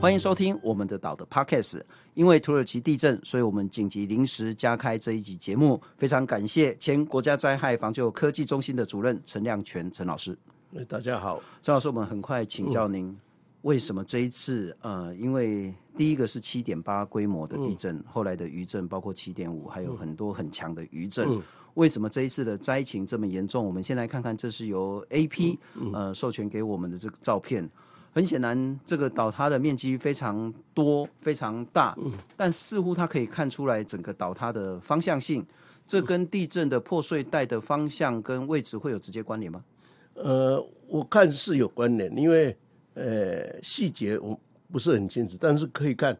欢迎收听我们的岛的 Podcast。因为土耳其地震，所以我们紧急临时加开这一集节目。非常感谢前国家灾害防救科技中心的主任陈亮全陈老师。大家好，陈老师，我们很快请教您，为什么这一次？呃，因为第一个是七点八规模的地震，嗯、后来的余震包括七点五，还有很多很强的余震。嗯、为什么这一次的灾情这么严重？我们先来看看，这是由 AP、嗯嗯、呃授权给我们的这个照片。很显然，这个倒塌的面积非常多、非常大，嗯、但似乎它可以看出来整个倒塌的方向性。这跟地震的破碎带的方向跟位置会有直接关联吗？呃，我看是有关联，因为呃细节我不是很清楚，但是可以看，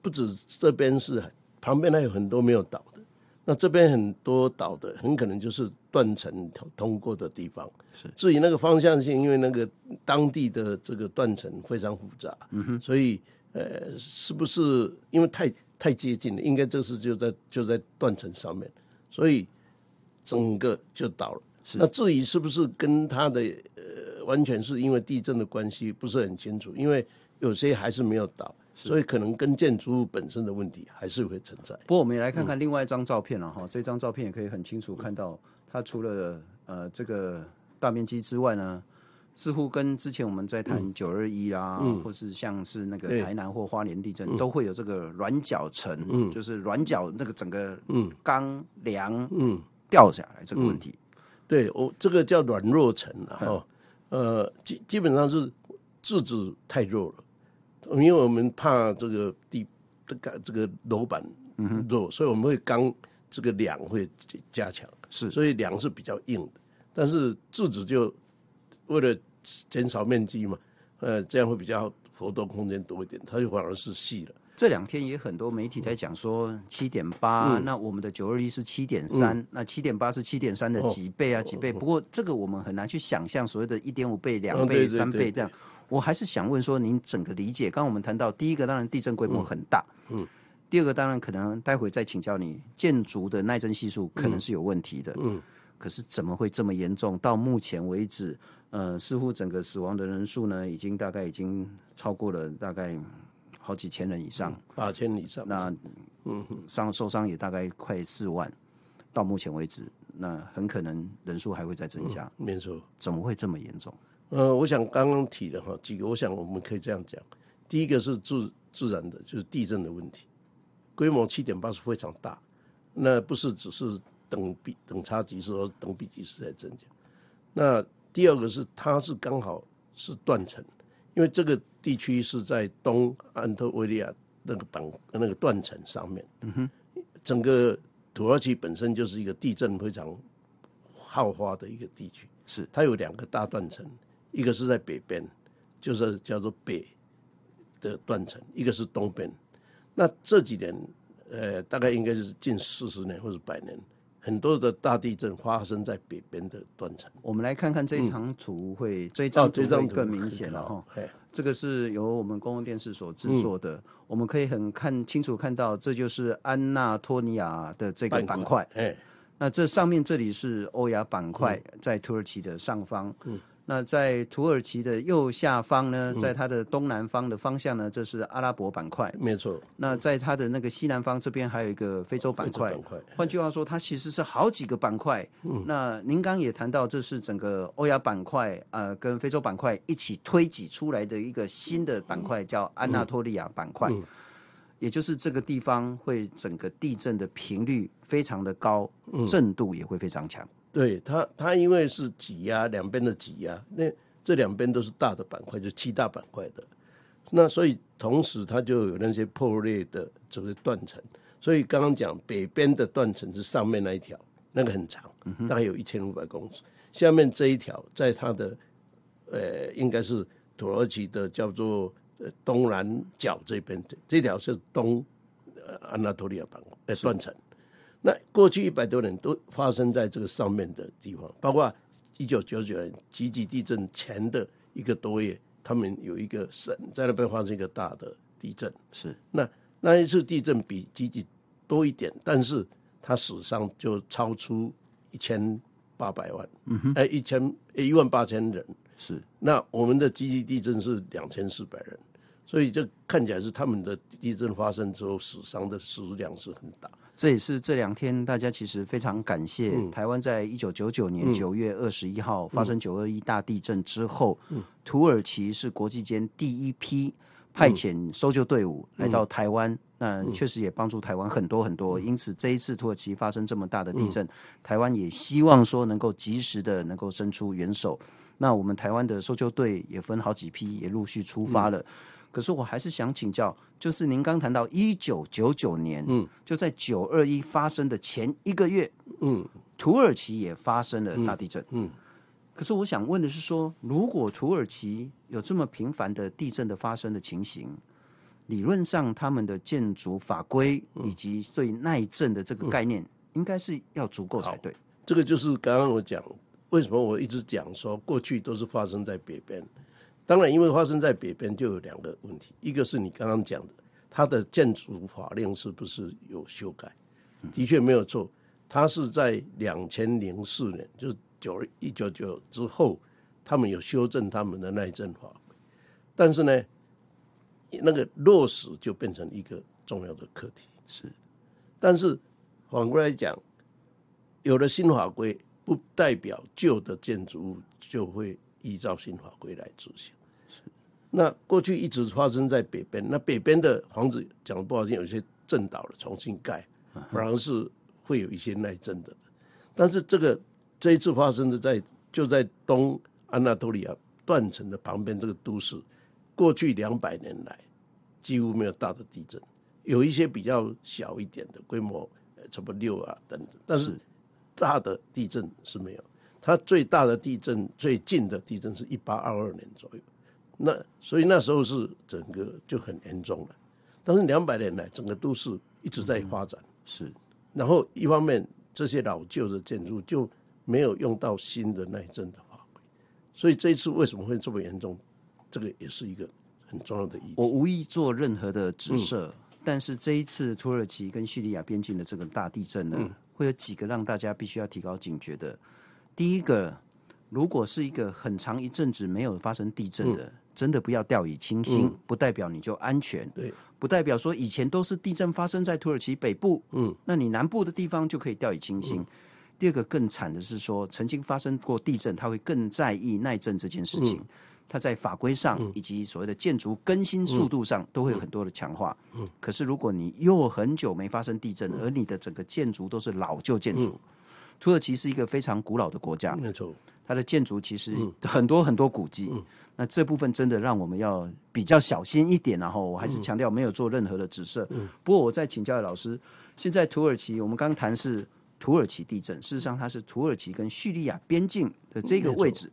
不止这边是，旁边还有很多没有倒。那这边很多倒的，很可能就是断层通过的地方。是，至于那个方向性，因为那个当地的这个断层非常复杂，嗯哼，所以呃，是不是因为太太接近了？应该这是就在就在断层上面，所以整个就倒了。是，那至于是不是跟它的呃，完全是因为地震的关系，不是很清楚，因为有些还是没有倒。所以可能跟建筑物本身的问题还是会存在。不过我们也来看看另外一张照片了哈，嗯、这张照片也可以很清楚看到，它除了呃这个大面积之外呢，似乎跟之前我们在谈九二一啊，嗯、或是像是那个台南或花莲地震，嗯、都会有这个软脚层，嗯、就是软脚那个整个钢梁嗯。掉下来这个问题。嗯。嗯、对，我这个叫软弱层啊，哈，呃基基本上是自制太弱了。因为我们怕这个地这个这个楼板弱，所以我们会钢这个梁会加强，是，所以梁是比较硬的。但是柱子就为了减少面积嘛，呃，这样会比较活动空间多一点，它就反而是细了。这两天也很多媒体在讲说七点八，那我们的九二一是七点三，那七点八是七点三的几倍啊几倍？不过这个我们很难去想象所谓的一点五倍、两倍、三倍这样。我还是想问说，您整个理解，刚刚我们谈到第一个，当然地震规模很大，嗯，嗯。第二个当然可能待会再请教你，建筑的耐震系数可能是有问题的，嗯，嗯。可是怎么会这么严重？到目前为止，呃，似乎整个死亡的人数呢，已经大概已经超过了大概好几千人以上，八千以上，那嗯，伤受伤也大概快四万，到目前为止，那很可能人数还会再增加，嗯、没错，怎么会这么严重？呃，我想刚刚提的哈几个，我想我们可以这样讲。第一个是自自然的，就是地震的问题，规模七点八是非常大，那不是只是等比等差级数或等比级数在增加。那第二个是它是刚好是断层，因为这个地区是在东安特维利亚那个板那个断层上面，嗯哼，整个土耳其本身就是一个地震非常好发的一个地区，是它有两个大断层。一个是在北边，就是叫做北的断层；一个是东边。那这几年，呃，大概应该是近四十年或者百年，很多的大地震发生在北边的断层。我们来看看这一张图会，这张图会更明显了哈。这个是由我们公共电视所制作的，嗯、我们可以很看清楚看到，这就是安纳托尼亚的这个板块。哎，那这上面这里是欧亚板块，在土耳其的上方。嗯。那在土耳其的右下方呢，在它的东南方的方向呢，这是阿拉伯板块，没错。那在它的那个西南方这边还有一个非洲板块。换句话说，它其实是好几个板块。嗯。那您刚也谈到，这是整个欧亚板块呃跟非洲板块一起推挤出来的一个新的板块，叫安纳托利亚板块。嗯。也就是这个地方会整个地震的频率非常的高，震度也会非常强。对它，它因为是挤压两边的挤压，那这两边都是大的板块，就七大板块的，那所以同时它就有那些破裂的这个断层。所以刚刚讲北边的断层是上面那一条，那个很长，大概有一千五百公尺。下面这一条在它的呃，应该是土耳其的叫做东南角这边，这条是东安纳托利亚板块呃断层。那过去一百多年都发生在这个上面的地方，包括一九九九年吉吉地震前的一个多月，他们有一个省在那边发生一个大的地震。是，那那一次地震比吉吉多一点，但是它死伤就超出一千八百万，嗯哼，哎，一千一万八千人。是，那我们的吉吉地震是两千四百人，所以这看起来是他们的地震发生之后死伤的数量是很大。这也是这两天大家其实非常感谢、嗯、台湾在一九九九年九月二十一号发生九二一大地震之后，嗯、土耳其是国际间第一批派遣搜救队伍来到台湾，嗯、那确实也帮助台湾很多很多。因此这一次土耳其发生这么大的地震，嗯、台湾也希望说能够及时的能够伸出援手。那我们台湾的搜救队也分好几批，也陆续出发了。嗯可是我还是想请教，就是您刚谈到一九九九年，嗯，就在九二一发生的前一个月，嗯，土耳其也发生了大地震，嗯，嗯，可是我想问的是说，如果土耳其有这么频繁的地震的发生的情形，理论上他们的建筑法规以及对耐震的这个概念，应该是要足够才对。这个就是刚刚我讲，为什么我一直讲说过去都是发生在北边。当然，因为发生在北边，就有两个问题。一个是你刚刚讲的，它的建筑法令是不是有修改？的确没有错，它是在两千零四年，就是九一九九之后，他们有修正他们的耐震法规。但是呢，那个落实就变成一个重要的课题。是，但是反过来讲，有了新法规，不代表旧的建筑物就会。依照新法规来执行，是。那过去一直发生在北边，那北边的房子讲的不好听，有些震倒了，重新盖，反而是会有一些耐震的。但是这个这一次发生的在就在东安纳托利亚断层的旁边这个都市，过去两百年来几乎没有大的地震，有一些比较小一点的规模，差不多六啊等等，但是大的地震是没有。它最大的地震，最近的地震是一八二二年左右，那所以那时候是整个就很严重了。但是两百年来，整个都市一直在发展，嗯、是。然后一方面，这些老旧的建筑就没有用到新的耐震的法规，所以这一次为什么会这么严重，这个也是一个很重要的意义。我无意做任何的指涉，嗯、但是这一次土耳其跟叙利亚边境的这个大地震呢，嗯、会有几个让大家必须要提高警觉的。第一个，如果是一个很长一阵子没有发生地震的，嗯、真的不要掉以轻心，嗯、不代表你就安全。对，不代表说以前都是地震发生在土耳其北部，嗯，那你南部的地方就可以掉以轻心。嗯、第二个更惨的是说，曾经发生过地震，他会更在意耐震这件事情，嗯、他在法规上以及所谓的建筑更新速度上都会有很多的强化。嗯，可是如果你又很久没发生地震，而你的整个建筑都是老旧建筑。嗯土耳其是一个非常古老的国家，没错，它的建筑其实很多很多古迹。嗯、那这部分真的让我们要比较小心一点。然后我还是强调没有做任何的指涉。嗯、不过我再请教老师，现在土耳其我们刚刚谈是土耳其地震，事实上它是土耳其跟叙利亚边境的这个位置。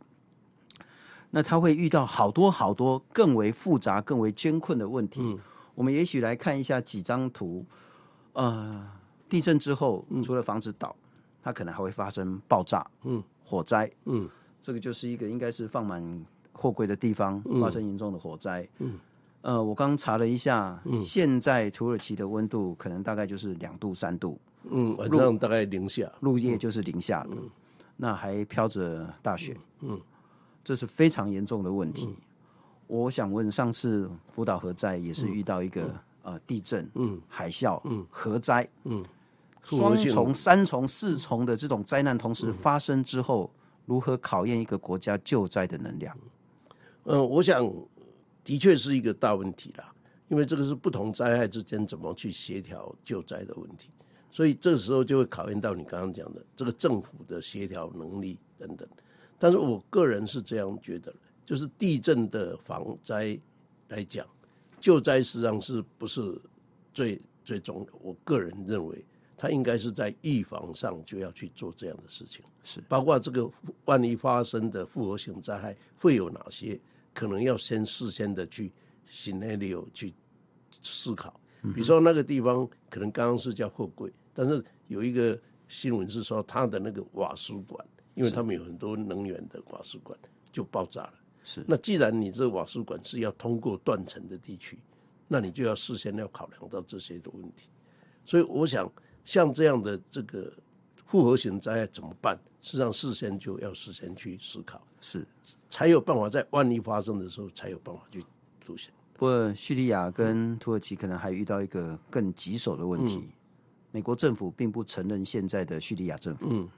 嗯、那它会遇到好多好多更为复杂、更为艰困的问题。嗯、我们也许来看一下几张图。呃，地震之后，除了房子倒。它可能还会发生爆炸、嗯，火灾，嗯，这个就是一个应该是放满货柜的地方发生严重的火灾，嗯，呃，我刚查了一下，嗯，现在土耳其的温度可能大概就是两度三度，嗯，晚上大概零下，入夜就是零下了，嗯，那还飘着大雪，嗯，这是非常严重的问题。我想问，上次福岛核灾也是遇到一个呃地震，嗯，海啸，嗯，核灾，嗯。双重、三重、四重的这种灾难同时发生之后，如何考验一个国家救灾的能量？嗯，我想的确是一个大问题啦，因为这个是不同灾害之间怎么去协调救灾的问题，所以这个时候就会考验到你刚刚讲的这个政府的协调能力等等。但是我个人是这样觉得，就是地震的防灾来讲，救灾实际上是不是最最重的？我个人认为。他应该是在预防上就要去做这样的事情，是包括这个万一发生的复合型灾害会有哪些，可能要先事先的去 scenario 去思考。比如说那个地方可能刚刚是叫货柜，但是有一个新闻是说它的那个瓦斯管，因为他们有很多能源的瓦斯管就爆炸了。是那既然你这个瓦斯管是要通过断层的地区，那你就要事先要考量到这些的问题。所以我想。像这样的这个复合型灾害怎么办？实际上事先就要事先去思考，是才有办法在万一发生的时候才有办法去出现。不过叙利亚跟土耳其可能还遇到一个更棘手的问题，嗯、美国政府并不承认现在的叙利亚政府。嗯，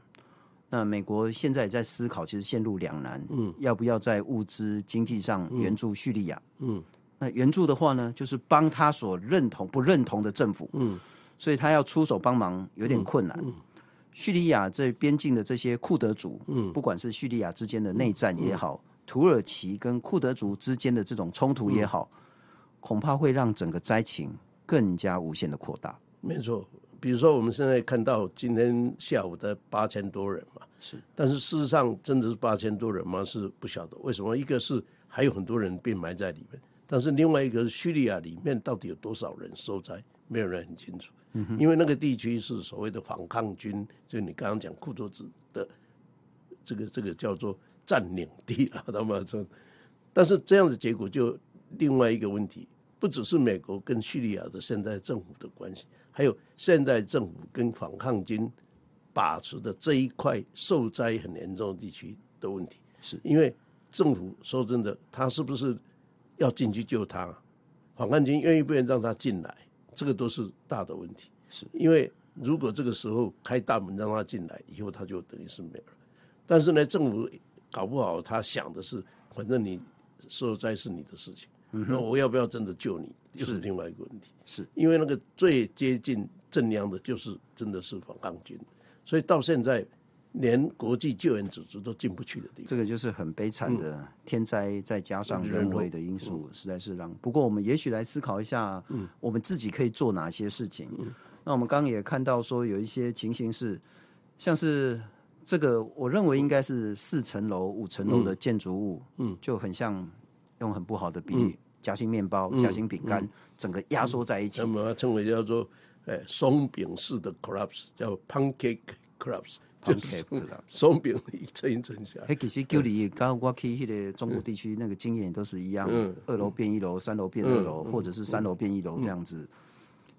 那美国现在也在思考，其实陷入两难。嗯，要不要在物资经济上援助叙利亚？嗯，那援助的话呢，就是帮他所认同不认同的政府。嗯，所以他要出手帮忙有点困难。嗯，叙利亚这边境的这些库德族，嗯，不管是叙利亚之间的内战也好。土耳其跟库德族之间的这种冲突也好，嗯、恐怕会让整个灾情更加无限的扩大。没错，比如说我们现在看到今天下午的八千多人嘛，是，但是事实上真的是八千多人吗？是不晓得为什么。一个是还有很多人被埋在里面，但是另外一个是叙利亚里面到底有多少人受灾，没有人很清楚。嗯，因为那个地区是所谓的反抗军，就你刚刚讲库卓子的这个这个叫做。占领地了，他们说，但是这样的结果就另外一个问题，不只是美国跟叙利亚的现在政府的关系，还有现在政府跟反抗军把持的这一块受灾很严重的地区的问题，是因为政府说真的，他是不是要进去救他？反抗军愿意不愿意让他进来？这个都是大的问题。是因为如果这个时候开大门让他进来，以后他就等于是没了。但是呢，政府。搞不好他想的是，反正你受灾是你的事情，嗯、那我要不要真的救你，又是另外一个问题。是因为那个最接近正央的，就是真的是反抗军，所以到现在连国际救援组织都进不去的地方。这个就是很悲惨的天灾，再加上人为的因素，实在是让。不过我们也许来思考一下，嗯，我们自己可以做哪些事情？嗯、那我们刚刚也看到说，有一些情形是，像是。这个我认为应该是四层楼、五层楼的建筑物，嗯，就很像用很不好的比喻，夹心面包、夹心饼干，整个压缩在一起。那么称为叫做诶松饼式的 collapse，叫 pancake collapse，就是松饼一层一层下。其实就你刚我去那个中部地区那个经验都是一样，二楼变一楼，三楼变二楼，或者是三楼变一楼这样子。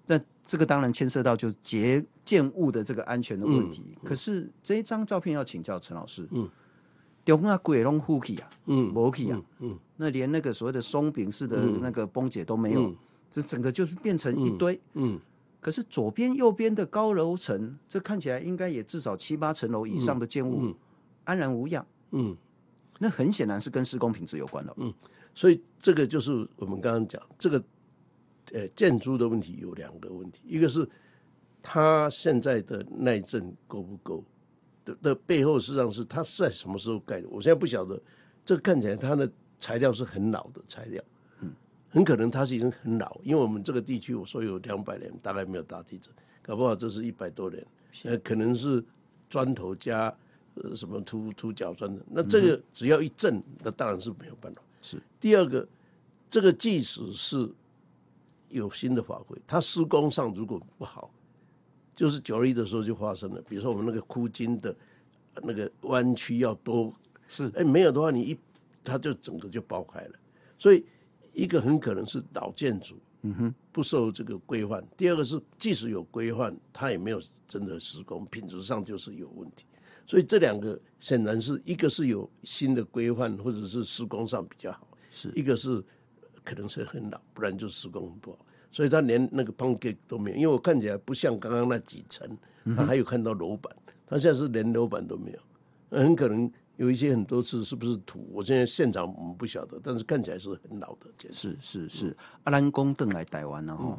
那这个当然牵涉到就结建物的这个安全的问题。嗯嗯、可是这一张照片要请教陈老师，嗯，中啊鬼龙呼起啊，嗯，没起啊，嗯，那连那个所谓的松饼式的那个崩解都没有，嗯、这整个就是变成一堆，嗯。嗯可是左边右边的高楼层，这看起来应该也至少七八层楼以上的建物，嗯嗯、安然无恙，嗯，那很显然是跟施工品质有关了，嗯。所以这个就是我们刚刚讲这个。呃，建筑的问题有两个问题，一个是它现在的耐震够不够的的背后，实际上是它是在什么时候盖的？我现在不晓得。这个看起来它的材料是很老的材料，嗯，很可能它是已经很老，因为我们这个地区我说有两百年，大概没有大地震，搞不好这是一百多年，呃，可能是砖头加呃什么凸凸角砖的，那这个只要一震，那当然是没有办法。是第二个，这个即使是。有新的法规，它施工上如果不好，就是九二一的时候就发生了。比如说我们那个箍筋的那个弯曲要多，是哎没有的话，你一它就整个就爆开了。所以一个很可能是老建筑，嗯哼，不受这个规范。第二个是即使有规范，它也没有真的施工，品质上就是有问题。所以这两个显然是一个是有新的规范，或者是施工上比较好，是一个是。可能是很老，不然就施工很不好，所以他连那个 pancake 都没有。因为我看起来不像刚刚那几层，他还有看到楼板，他现在是连楼板都没有，很可能有一些很多次是不是土？我现在现场我们不晓得，但是看起来是很老的。是是是，阿兰公邓来台湾了哈，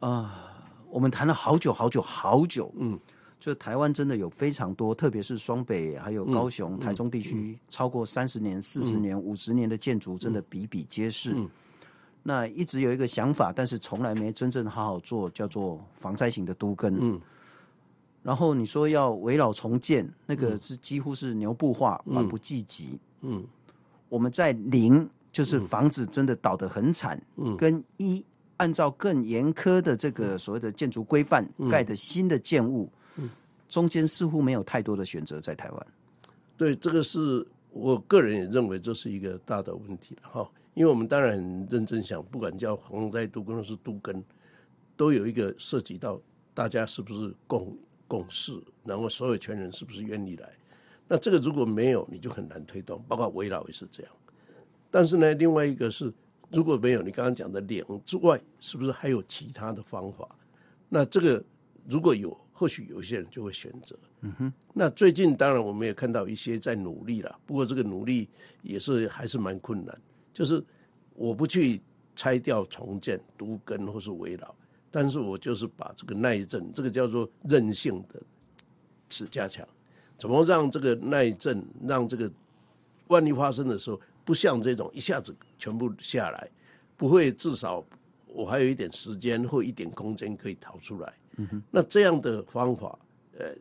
啊，我们谈了好久好久好久，嗯。就台湾真的有非常多，特别是双北还有高雄、台中地区，超过三十年、四十年、五十年的建筑，真的比比皆是。那一直有一个想法，但是从来没真正好好做，叫做防灾型的都根。嗯。然后你说要围绕重建，那个是几乎是牛步化，缓不济急。嗯。我们在零，就是房子真的倒得很惨。嗯。跟一，按照更严苛的这个所谓的建筑规范盖的新的建物。中间似乎没有太多的选择在台湾，对，这个是我个人也认为这是一个大的问题了哈。因为我们当然很认真想，不管叫洪灾都根或是都根，都有一个涉及到大家是不是共共识，然后所有权人是不是愿意来。那这个如果没有，你就很难推动，包括围绕也是这样。但是呢，另外一个是如果没有你刚刚讲的两之外，是不是还有其他的方法？那这个如果有，或许有些人就会选择。嗯哼。那最近当然我们也看到一些在努力了，不过这个努力也是还是蛮困难。就是我不去拆掉重建、独根或是围绕，但是我就是把这个耐震，这个叫做韧性的，是加强。怎么让这个耐震，让这个万一发生的时候，不像这种一下子全部下来，不会至少我还有一点时间或一点空间可以逃出来。嗯哼。那这样的方法，呃，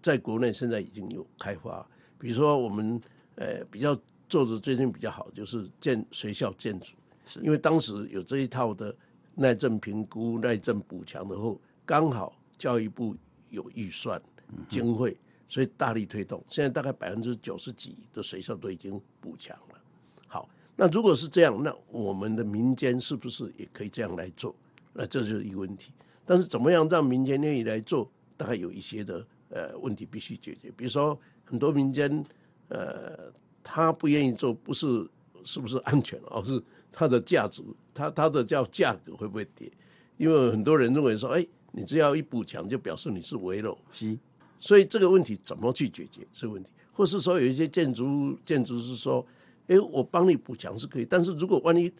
在国内现在已经有开发。比如说我们呃比较做的最近比较好，就是建学校建筑，是因为当时有这一套的耐震评估、耐震补强的后，刚好教育部有预算经费。所以大力推动，现在大概百分之九十几的学校都已经补强了。好，那如果是这样，那我们的民间是不是也可以这样来做？那这就是一个问题。但是怎么样让民间愿意来做，大概有一些的呃问题必须解决。比如说很多民间呃他不愿意做，不是是不是安全，而是它的价值，它它的叫价格会不会跌？因为很多人认为说，哎，你只要一补强，就表示你是危楼。是。所以这个问题怎么去解决？这个问题，或是说有一些建筑建筑是说：“哎，我帮你补强是可以，但是如果万一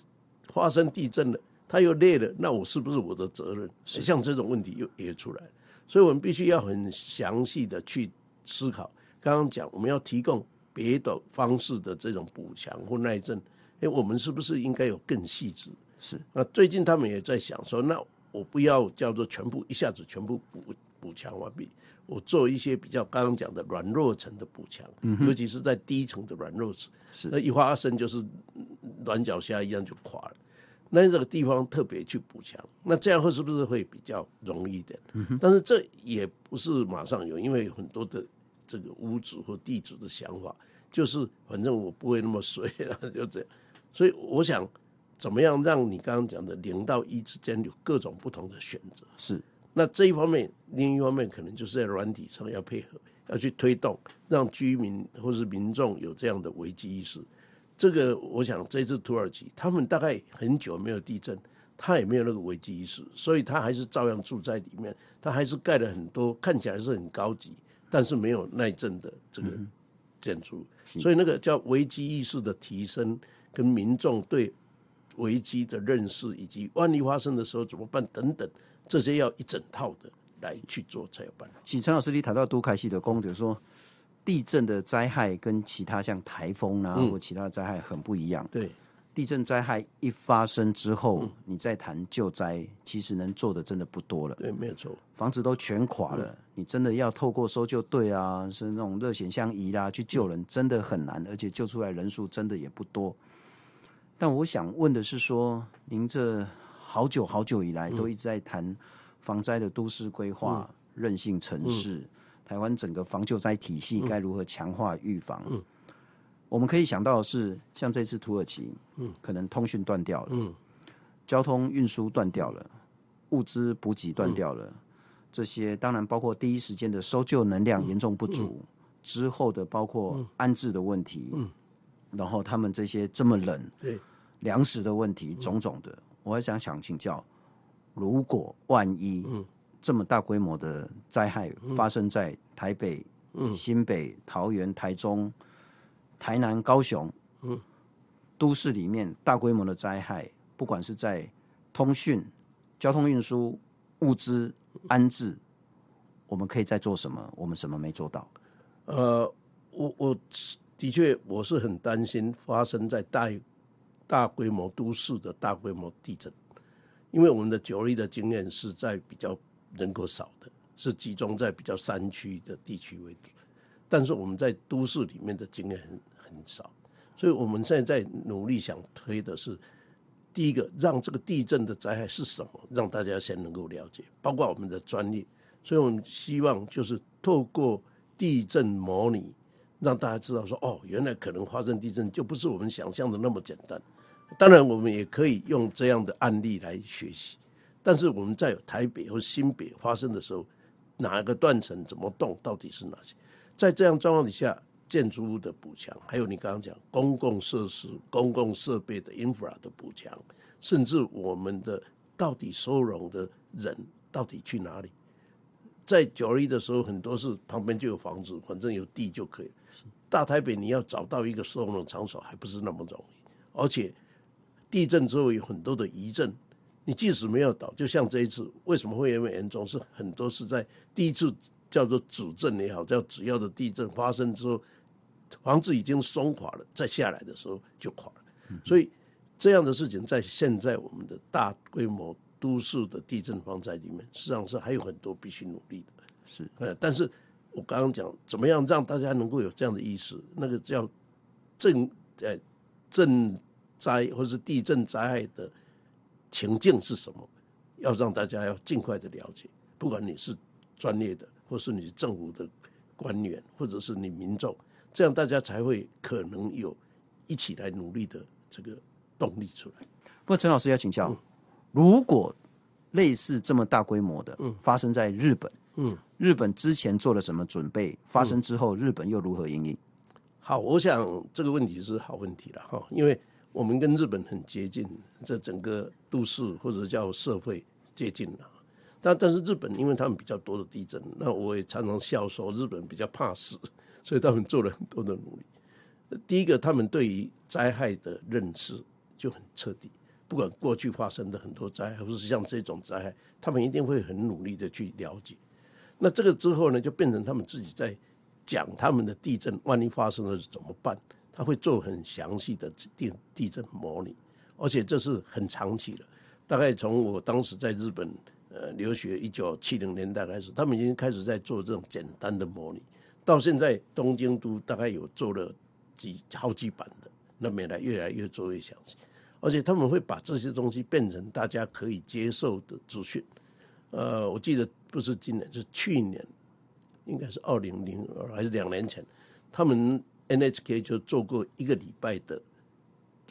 发生地震了，它又裂了，那我是不是我的责任？”像这种问题又也出来，所以我们必须要很详细的去思考。刚刚讲我们要提供别的方式的这种补强或耐震，哎，我们是不是应该有更细致？是。那最近他们也在想说，那我不要叫做全部一下子全部补补强完毕。我做一些比较刚刚讲的软弱层的补强，尤其是在低层的软弱层，是那一发生就是软脚虾一样就垮了。那这个地方特别去补强，那这样会是不是会比较容易一点？但是这也不是马上有，因为有很多的这个屋主或地主的想法，就是反正我不会那么衰啊，就这样。所以我想怎么样让你刚刚讲的零到一之间有各种不同的选择？是。那这一方面，另一方面可能就是在软体上要配合，要去推动，让居民或是民众有这样的危机意识。这个，我想这次土耳其他们大概很久没有地震，他也没有那个危机意识，所以他还是照样住在里面，他还是盖了很多看起来是很高级，但是没有耐震的这个建筑。嗯、所以那个叫危机意识的提升，跟民众对危机的认识，以及万一发生的时候怎么办等等。这些要一整套的来去做才有办法。其实陈老师，你谈到都开西的功德，说地震的灾害跟其他像台风啊、嗯、或其他的灾害很不一样。对，地震灾害一发生之后，嗯、你再谈救灾，其实能做的真的不多了。对，没有错，房子都全垮了，嗯、你真的要透过搜救队啊，是那种热显像仪啦去救人，真的很难，而且救出来人数真的也不多。但我想问的是说，说您这。好久好久以来都一直在谈防灾的都市规划、韧性城市，台湾整个防救灾体系该如何强化预防？我们可以想到的是，像这次土耳其，可能通讯断掉了，交通运输断掉了，物资补给断掉了，这些当然包括第一时间的搜救能量严重不足，之后的包括安置的问题，然后他们这些这么冷，对粮食的问题，种种的。我还想想请教，如果万一这么大规模的灾害发生在台北、新北、桃园、台中、台南、高雄，都市里面大规模的灾害，不管是在通讯、交通运输、物资安置，我们可以再做什么？我们什么没做到？呃，我我的确我是很担心发生在大。大规模都市的大规模地震，因为我们的九二一的经验是在比较人口少的，是集中在比较山区的地区为主，但是我们在都市里面的经验很很少，所以我们现在在努力想推的是，第一个让这个地震的灾害是什么，让大家先能够了解，包括我们的专业，所以我们希望就是透过地震模拟，让大家知道说，哦，原来可能发生地震就不是我们想象的那么简单。当然，我们也可以用这样的案例来学习。但是我们在台北或新北发生的时候，哪一个断层怎么动，到底是哪些？在这样状况底下，建筑物的补强，还有你刚刚讲公共设施、公共设备的 infra 的补强，甚至我们的到底收容的人到底去哪里？在九二一的时候，很多是旁边就有房子，反正有地就可以。大台北你要找到一个收容场所，还不是那么容易。而且地震之后有很多的余震，你即使没有倒，就像这一次为什么会那么严重？是很多是在第一次叫做主震也好，叫主要的地震发生之后，房子已经松垮了，再下来的时候就垮了。所以这样的事情在现在我们的大规模。都市的地震防灾里面，实际上是还有很多必须努力的。是，呃，但是我刚刚讲怎么样让大家能够有这样的意识，那个叫震呃震灾或是地震灾害的情境是什么，要让大家要尽快的了解。不管你是专业的，或是你是政府的官员，或者是你民众，这样大家才会可能有一起来努力的这个动力出来。不过陈老师要请教。嗯如果类似这么大规模的发生在日本，嗯，日本之前做了什么准备？发生之后，日本又如何应应？好，我想这个问题是好问题了哈，因为我们跟日本很接近，这整个都市或者叫社会接近了。但但是日本因为他们比较多的地震，那我也常常笑说日本比较怕死，所以他们做了很多的努力。第一个，他们对于灾害的认识就很彻底。不管过去发生的很多灾害，或是像这种灾害，他们一定会很努力的去了解。那这个之后呢，就变成他们自己在讲他们的地震，万一发生了怎么办？他会做很详细的地地震模拟，而且这是很长期的。大概从我当时在日本呃留学一九七零年代开始，他们已经开始在做这种简单的模拟，到现在东京都大概有做了几好几版的，那未来越来越做越详细。而且他们会把这些东西变成大家可以接受的资讯。呃，我记得不是今年，是去年，应该是二零零二还是两年前，他们 NHK 就做过一个礼拜的，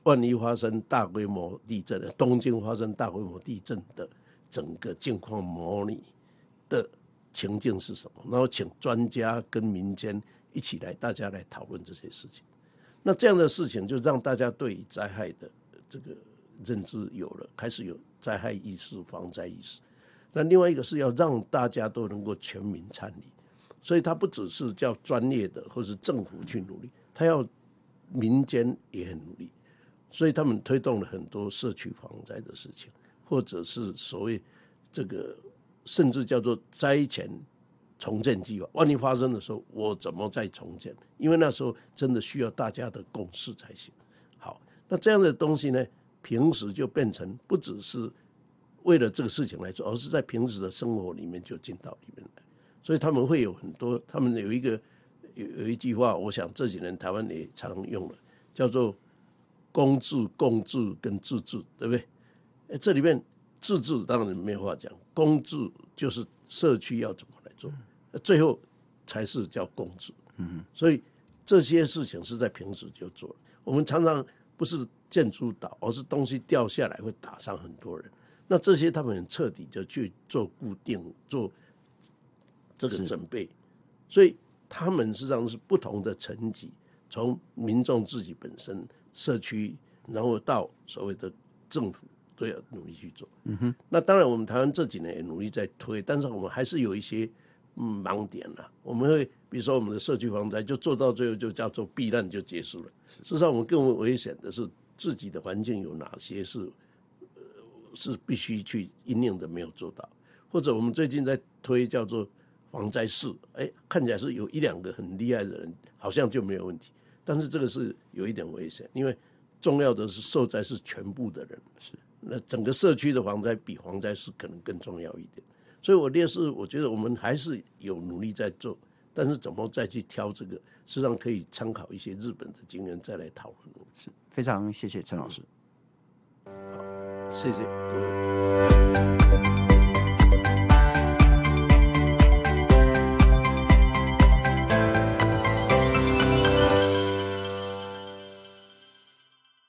万一发生大规模地震，东京发生大规模地震的整个境况模拟的情境是什么？然后请专家跟民间一起来，大家来讨论这些事情。那这样的事情就让大家对于灾害的。这个认知有了，开始有灾害意识、防灾意识。那另外一个是要让大家都能够全民参与，所以他不只是叫专业的或是政府去努力，他要民间也很努力。所以他们推动了很多社区防灾的事情，或者是所谓这个甚至叫做灾前重建计划。万一发生的时候，我怎么再重建？因为那时候真的需要大家的共识才行。好那这样的东西呢，平时就变成不只是为了这个事情来做，而是在平时的生活里面就进到里面来。所以他们会有很多，他们有一个有有一句话，我想这几年台湾也常用了，叫做公治、共治跟自治，对不对？哎，这里面自治当然没有话讲，公治就是社区要怎么来做，最后才是叫公治。嗯，所以这些事情是在平时就做。我们常常。不是建筑倒，而是东西掉下来会打伤很多人。那这些他们很彻底就去做固定、做这个准备，所以他们实际上是不同的层级，从民众自己本身、社区，然后到所谓的政府，都要努力去做。嗯哼。那当然，我们台湾这几年也努力在推，但是我们还是有一些嗯盲点了。我们会比如说我们的社区防灾，就做到最后就叫做避难就结束了。事实上，我们更危险的是自己的环境有哪些是，呃，是必须去应用的没有做到，或者我们最近在推叫做防灾室，哎，看起来是有一两个很厉害的人，好像就没有问题，但是这个是有一点危险，因为重要的是受灾是全部的人，是那整个社区的防灾比防灾是可能更重要一点，所以我列是，我觉得我们还是有努力在做。但是怎么再去挑这个，实际上可以参考一些日本的经验再来讨论。是非常谢谢陈老师。好，谢谢各位。